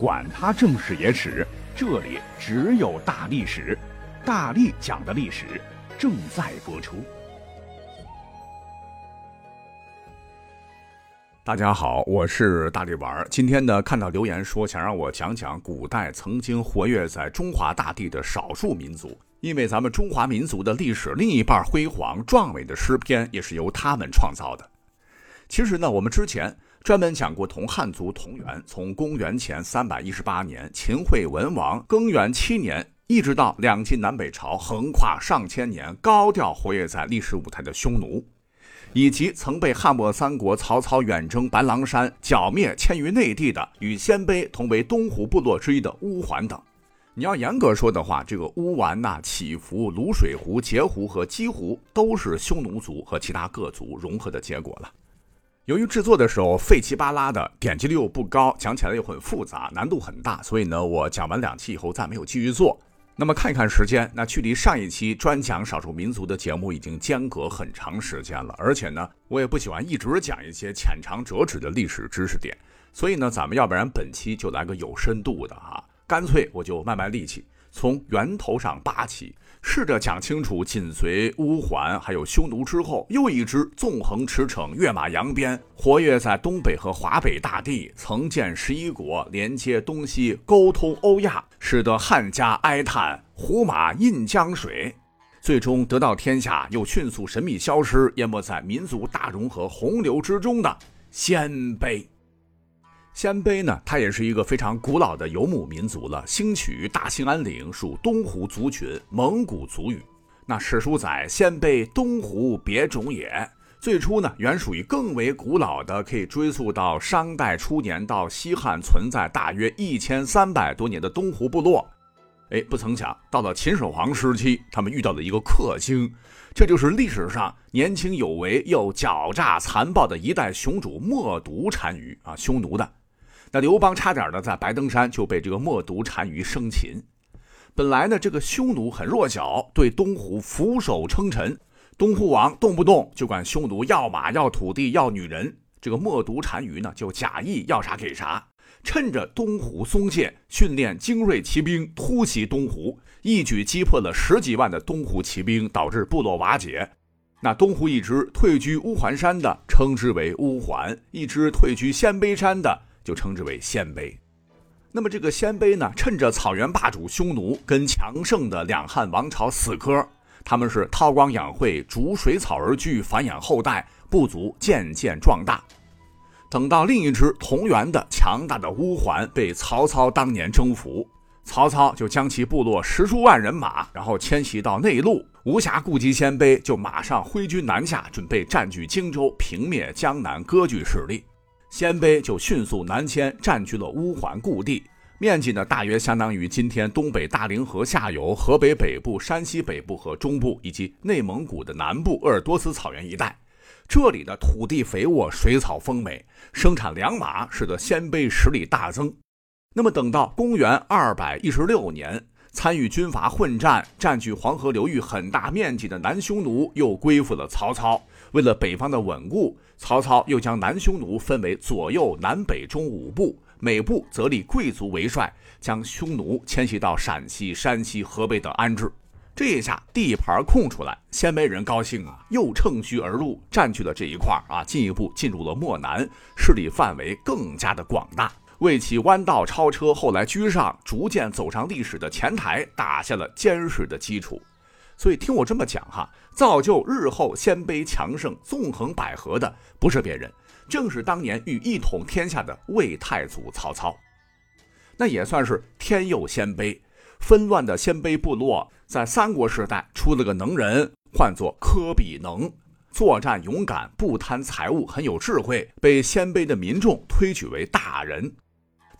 管他正史野史，这里只有大历史，大力讲的历史正在播出。大家好，我是大力丸儿。今天呢，看到留言说想让我讲讲古代曾经活跃在中华大地的少数民族，因为咱们中华民族的历史另一半辉煌壮伟的诗篇也是由他们创造的。其实呢，我们之前。专门讲过同汉族同源，从公元前三百一十八年秦惠文王更元七年，一直到两晋南北朝，横跨上千年，高调活跃在历史舞台的匈奴，以及曾被汉末三国曹操远征白狼山剿灭迁于内地的与鲜卑同为东胡部落之一的乌桓等。你要严格说的话，这个乌丸呐、乞伏、卤水胡、截胡和鸡胡都是匈奴族和其他各族融合的结果了。由于制作的时候费气巴拉的，点击率又不高，讲起来又很复杂，难度很大，所以呢，我讲完两期以后再没有继续做。那么看一看时间，那距离上一期专讲少数民族的节目已经间隔很长时间了，而且呢，我也不喜欢一直讲一些浅尝辄止的历史知识点，所以呢，咱们要不然本期就来个有深度的哈，干脆我就卖卖力气，从源头上扒起。试着讲清楚，紧随乌桓还有匈奴之后，又一支纵横驰骋、跃马扬鞭，活跃在东北和华北大地，曾建十一国，连接东西，沟通欧亚，使得汉家哀叹胡马印江水，最终得到天下，又迅速神秘消失，淹没在民族大融合洪流之中的鲜卑。鲜卑呢，它也是一个非常古老的游牧民族了，兴起于大兴安岭，属东胡族群，蒙古族语。那史书载鲜卑东胡别种也，最初呢，原属于更为古老的，可以追溯到商代初年到西汉，存在大约一千三百多年的东胡部落。哎，不曾想，到了秦始皇时期，他们遇到了一个克星，这就是历史上年轻有为又狡诈残暴的一代雄主冒毒单于啊，匈奴的。那刘邦差点呢，在白登山就被这个冒毒单于生擒。本来呢，这个匈奴很弱小，对东胡俯首称臣。东胡王动不动就管匈奴要马、要土地、要女人。这个冒毒单于呢，就假意要啥给啥，趁着东胡松懈，训练精锐骑兵突袭东胡，一举击破了十几万的东胡骑兵，导致部落瓦解。那东胡一支退居乌桓山的，称之为乌桓；一支退居鲜卑山的。就称之为鲜卑。那么这个鲜卑呢，趁着草原霸主匈奴跟强盛的两汉王朝死磕，他们是韬光养晦，逐水草而居，繁衍后代，部族渐渐壮大。等到另一支同源的强大的乌桓被曹操当年征服，曹操就将其部落十数万人马，然后迁徙到内陆，无暇顾及鲜卑，就马上挥军南下，准备占据荆州，平灭江南割据势力。鲜卑就迅速南迁，占据了乌桓故地，面积呢大约相当于今天东北大凌河下游、河北北部、山西北部和中部，以及内蒙古的南部鄂尔多斯草原一带。这里的土地肥沃，水草丰美，生产良马，使得鲜卑实力大增。那么，等到公元二百一十六年，参与军阀混战、占据黄河流域很大面积的南匈奴又归附了曹操。为了北方的稳固，曹操又将南匈奴分为左右南北中五部，每部则立贵族为帅，将匈奴迁徙到陕西、山西、河北等安置。这一下地盘空出来，鲜卑人高兴啊，又乘虚而入，占据了这一块啊，进一步进入了漠南，势力范围更加的广大，为其弯道超车，后来居上，逐渐走上历史的前台，打下了坚实的基础。所以听我这么讲哈，造就日后鲜卑强盛、纵横捭阖的，不是别人，正是当年欲一统天下的魏太祖曹操。那也算是天佑鲜卑。纷乱的鲜卑部落在三国时代出了个能人，唤作科比能，作战勇敢，不贪财物，很有智慧，被鲜卑的民众推举为大人。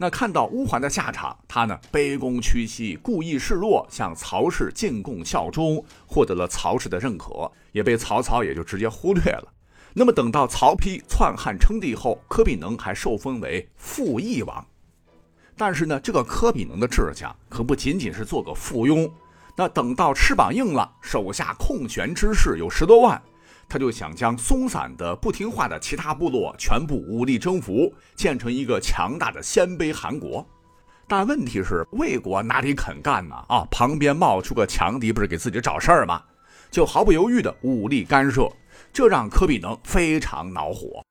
那看到乌桓的下场，他呢卑躬屈膝，故意示弱，向曹氏进贡效忠，获得了曹氏的认可，也被曹操也就直接忽略了。那么等到曹丕篡汉称帝后，柯比能还受封为复义王。但是呢，这个柯比能的志向可不仅仅是做个附庸。那等到翅膀硬了，手下空闲之士有十多万。他就想将松散的、不听话的其他部落全部武力征服，建成一个强大的鲜卑汗国。但问题是魏国哪里肯干呢？啊，旁边冒出个强敌，不是给自己找事儿吗？就毫不犹豫的武力干涉，这让科比能非常恼火。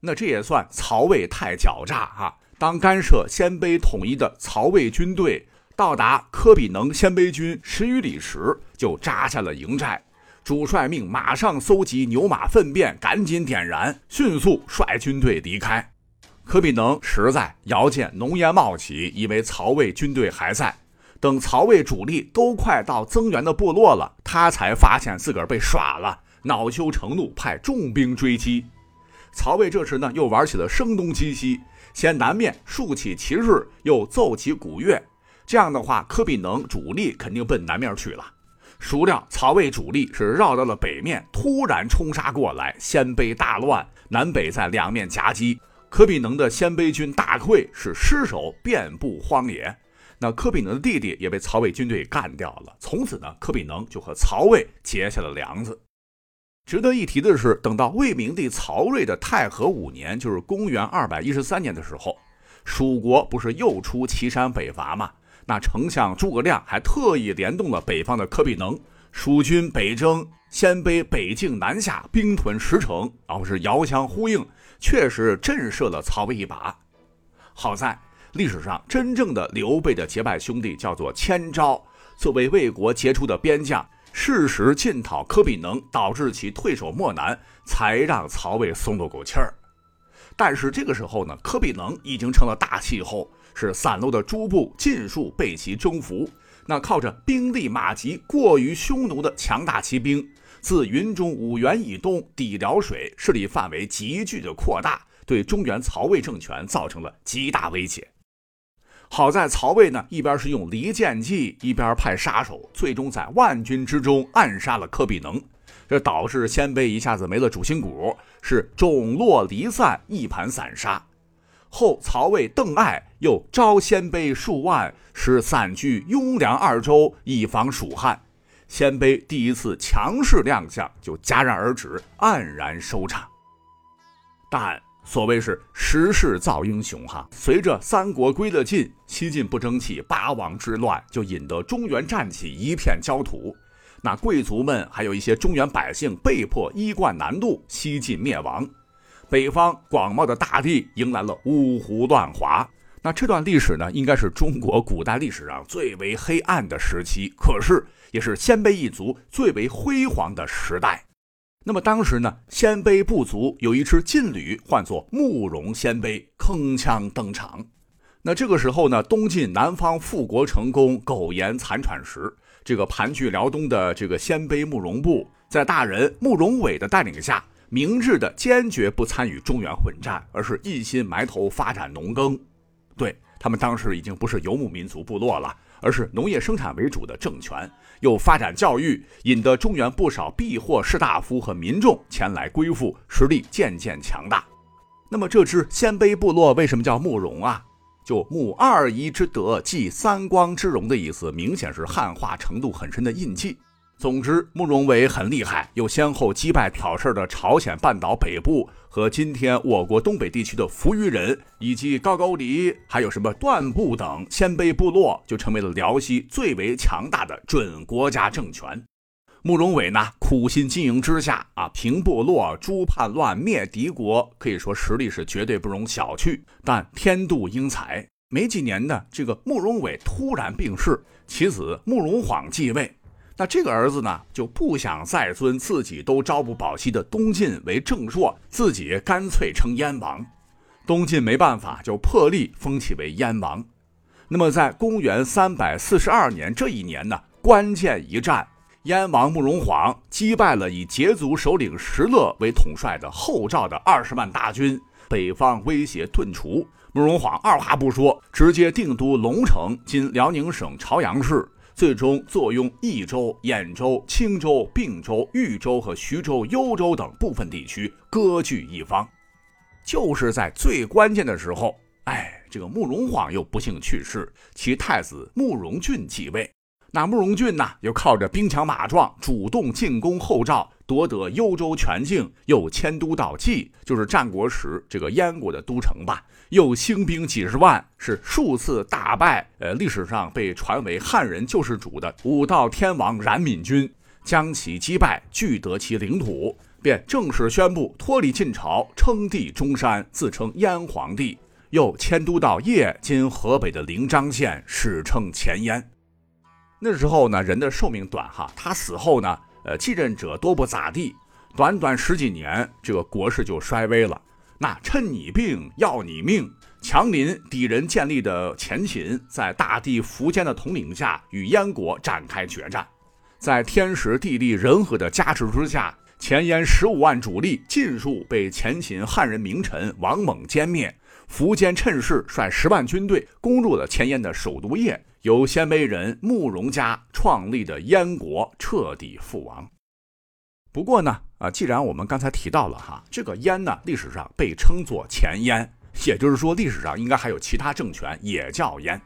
那这也算曹魏太狡诈啊！当干涉鲜卑统一的曹魏军队到达科比能鲜卑军十余里时，就扎下了营寨。主帅命马上搜集牛马粪便，赶紧点燃，迅速率军队离开。柯比能实在遥见浓烟冒起，以为曹魏军队还在。等曹魏主力都快到增援的部落了，他才发现自个儿被耍了，恼羞成怒，派重兵追击。曹魏这时呢，又玩起了声东击西，先南面竖起旗帜，又奏起鼓乐。这样的话，柯比能主力肯定奔南面去了。孰料曹魏主力是绕到了北面，突然冲杀过来，鲜卑大乱，南北在两面夹击。柯比能的鲜卑军大溃，是尸首遍布荒野。那柯比能的弟弟也被曹魏军队干掉了。从此呢，柯比能就和曹魏结下了梁子。值得一提的是，等到魏明帝曹睿的太和五年，就是公元二百一十三年的时候，蜀国不是又出祁山北伐吗？那丞相诸葛亮还特意联动了北方的柯比能，蜀军北征，鲜卑北境南下，兵屯石城，然后是遥相呼应，确实震慑了曹魏一把。好在历史上真正的刘备的结拜兄弟叫做千招，作为魏国杰出的边将。适时进讨科比能，导致其退守漠南，才让曹魏松了口气儿。但是这个时候呢，科比能已经成了大气候，是散落的诸部尽数被其征服。那靠着兵力马急、过于匈奴的强大骑兵，自云中五原以东抵辽水，势力范围急剧的扩大，对中原曹魏政权造成了极大威胁。好在曹魏呢，一边是用离间计，一边派杀手，最终在万军之中暗杀了柯比能，这导致鲜卑一下子没了主心骨，是种落离散，一盘散沙。后曹魏邓艾又招鲜卑数万，使散居雍凉二州，以防蜀汉。鲜卑第一次强势亮相就戛然而止，黯然收场。但。所谓是时势造英雄哈，随着三国归了晋，西晋不争气，八王之乱就引得中原战起一片焦土，那贵族们还有一些中原百姓被迫衣冠南渡，西晋灭亡，北方广袤的大地迎来了五胡乱华。那这段历史呢，应该是中国古代历史上最为黑暗的时期，可是也是鲜卑一族最为辉煌的时代。那么当时呢，鲜卑部族有一支劲旅，唤作慕容鲜卑，铿锵登场。那这个时候呢，东晋南方复国成功，苟延残喘时，这个盘踞辽东的这个鲜卑慕容部，在大人慕容伟的带领下，明智的坚决不参与中原混战，而是一心埋头发展农耕。对他们当时已经不是游牧民族部落了。而是农业生产为主的政权，又发展教育，引得中原不少避祸士大夫和民众前来归附，实力渐渐强大。那么这支鲜卑部落为什么叫慕容啊？就慕二仪之德，继三光之荣的意思，明显是汉化程度很深的印记。总之，慕容伟很厉害，又先后击败挑事的朝鲜半岛北部和今天我国东北地区的扶余人，以及高句丽，还有什么段部等鲜卑部落，就成为了辽西最为强大的准国家政权。慕容伟呢，苦心经营之下啊，平部落、诛叛乱、灭敌国，可以说实力是绝对不容小觑。但天妒英才，没几年呢，这个慕容伟突然病逝，其子慕容晃继位。那这个儿子呢，就不想再尊自己都朝不保夕的东晋为正朔，自己干脆称燕王。东晋没办法，就破例封其为燕王。那么在公元三百四十二年这一年呢，关键一战，燕王慕容晃击败了以羯族首领石勒为统帅的后赵的二十万大军，北方威胁顿除。慕容晃二话不说，直接定都龙城（今辽宁省朝阳市）。最终坐拥益州、兖州、青州、并州、豫州和徐州、幽州等部分地区，割据一方。就是在最关键的时候，哎，这个慕容晃又不幸去世，其太子慕容俊继位。那慕容俊呢，又靠着兵强马壮，主动进攻后赵，夺得幽州全境，又迁都到蓟，就是战国时这个燕国的都城吧。又兴兵几十万，是数次大败。呃，历史上被传为汉人救世主的武道天王冉闵军，将其击败，据得其领土，便正式宣布脱离晋朝，称帝中山，自称燕皇帝。又迁都到邺（今河北的临漳县），史称前燕。那时候呢，人的寿命短哈，他死后呢，呃，继任者多不咋地，短短十几年，这个国势就衰微了。那趁你病要你命，强邻敌人建立的前秦，在大帝苻坚的统领下，与燕国展开决战，在天时地利人和的加持之下，前燕十五万主力尽数被前秦汉人名臣王猛歼灭。苻坚趁势率十万军队攻入了前燕的首都邺。由鲜卑人慕容家创立的燕国彻底覆亡。不过呢，啊，既然我们刚才提到了哈，这个燕呢，历史上被称作前燕，也就是说，历史上应该还有其他政权也叫燕。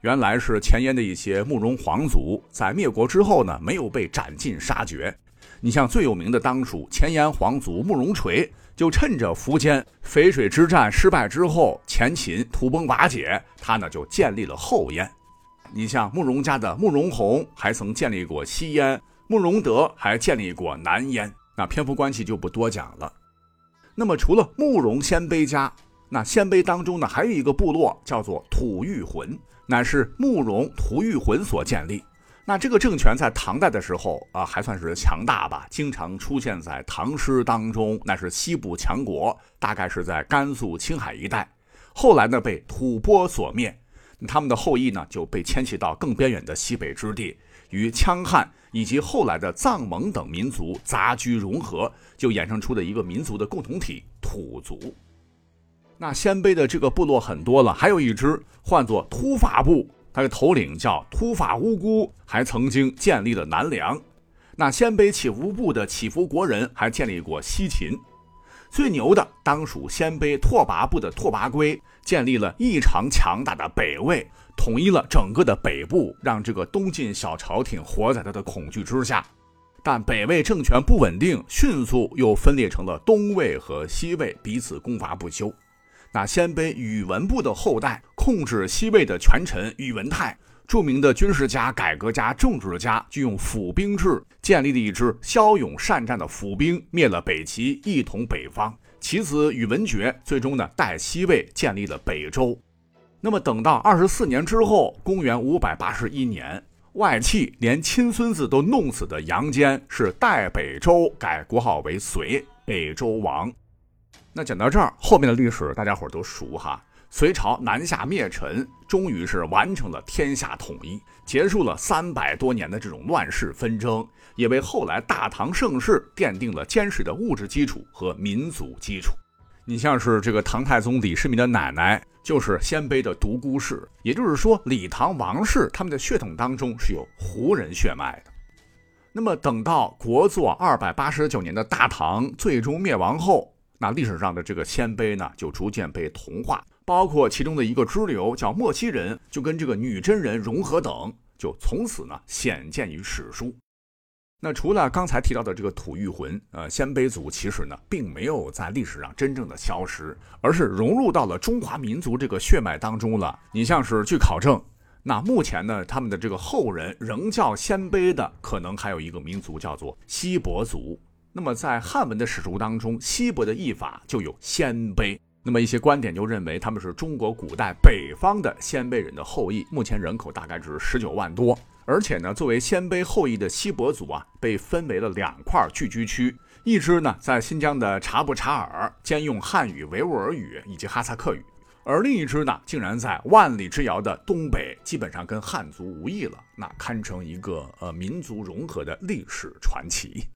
原来是前燕的一些慕容皇族在灭国之后呢，没有被斩尽杀绝。你像最有名的当属前燕皇族慕容垂，就趁着苻坚淝水之战失败之后，前秦土崩瓦解，他呢就建立了后燕。你像慕容家的慕容宏，还曾建立过西燕；慕容德还建立过南燕。那篇幅关系就不多讲了。那么除了慕容鲜卑家，那鲜卑当中呢，还有一个部落叫做吐谷浑，乃是慕容吐谷浑所建立。那这个政权在唐代的时候啊，还算是强大吧，经常出现在唐诗当中。那是西部强国，大概是在甘肃、青海一带。后来呢，被吐蕃所灭。他们的后裔呢，就被迁徙到更边远的西北之地，与羌汉以及后来的藏蒙等民族杂居融合，就衍生出的一个民族的共同体——土族。那鲜卑的这个部落很多了，还有一支唤作突发部，他的头领叫突发乌孤，还曾经建立了南梁。那鲜卑起伏部的起伏国人还建立过西秦。最牛的当属鲜卑拓跋部的拓跋圭，建立了异常强大的北魏，统一了整个的北部，让这个东晋小朝廷活在他的恐惧之下。但北魏政权不稳定，迅速又分裂成了东魏和西魏，彼此攻伐不休。那鲜卑宇文部的后代控制西魏的权臣宇文泰。著名的军事家、改革家、政治家，就用府兵制建立了一支骁勇善战的府兵，灭了北齐，一统北方。其子宇文觉最终呢，代西魏建立了北周。那么等到二十四年之后，公元五百八十一年，外戚连亲孙子都弄死的杨坚是代北周，改国号为隋，北周王。那讲到这儿，后面的历史大家伙都熟哈。隋朝南下灭陈，终于是完成了天下统一，结束了三百多年的这种乱世纷争，也为后来大唐盛世奠定了坚实的物质基础和民族基础。你像是这个唐太宗李世民的奶奶，就是鲜卑的独孤氏，也就是说李唐王室他们的血统当中是有胡人血脉的。那么等到国祚二百八十九年的大唐最终灭亡后，那历史上的这个鲜卑呢，就逐渐被同化。包括其中的一个支流叫莫西人，就跟这个女真人融合等，就从此呢显见于史书。那除了刚才提到的这个吐谷浑，呃，鲜卑族其实呢并没有在历史上真正的消失，而是融入到了中华民族这个血脉当中了。你像是据考证，那目前呢他们的这个后人仍叫鲜卑的，可能还有一个民族叫做西伯族。那么在汉文的史书当中，西伯的译法就有鲜卑。那么一些观点就认为他们是中国古代北方的鲜卑人的后裔，目前人口大概是十九万多。而且呢，作为鲜卑后裔的锡伯族啊，被分为了两块聚居区，一支呢在新疆的察布查尔，兼用汉语、维吾尔语以及哈萨克语；而另一支呢，竟然在万里之遥的东北，基本上跟汉族无异了，那堪称一个呃民族融合的历史传奇。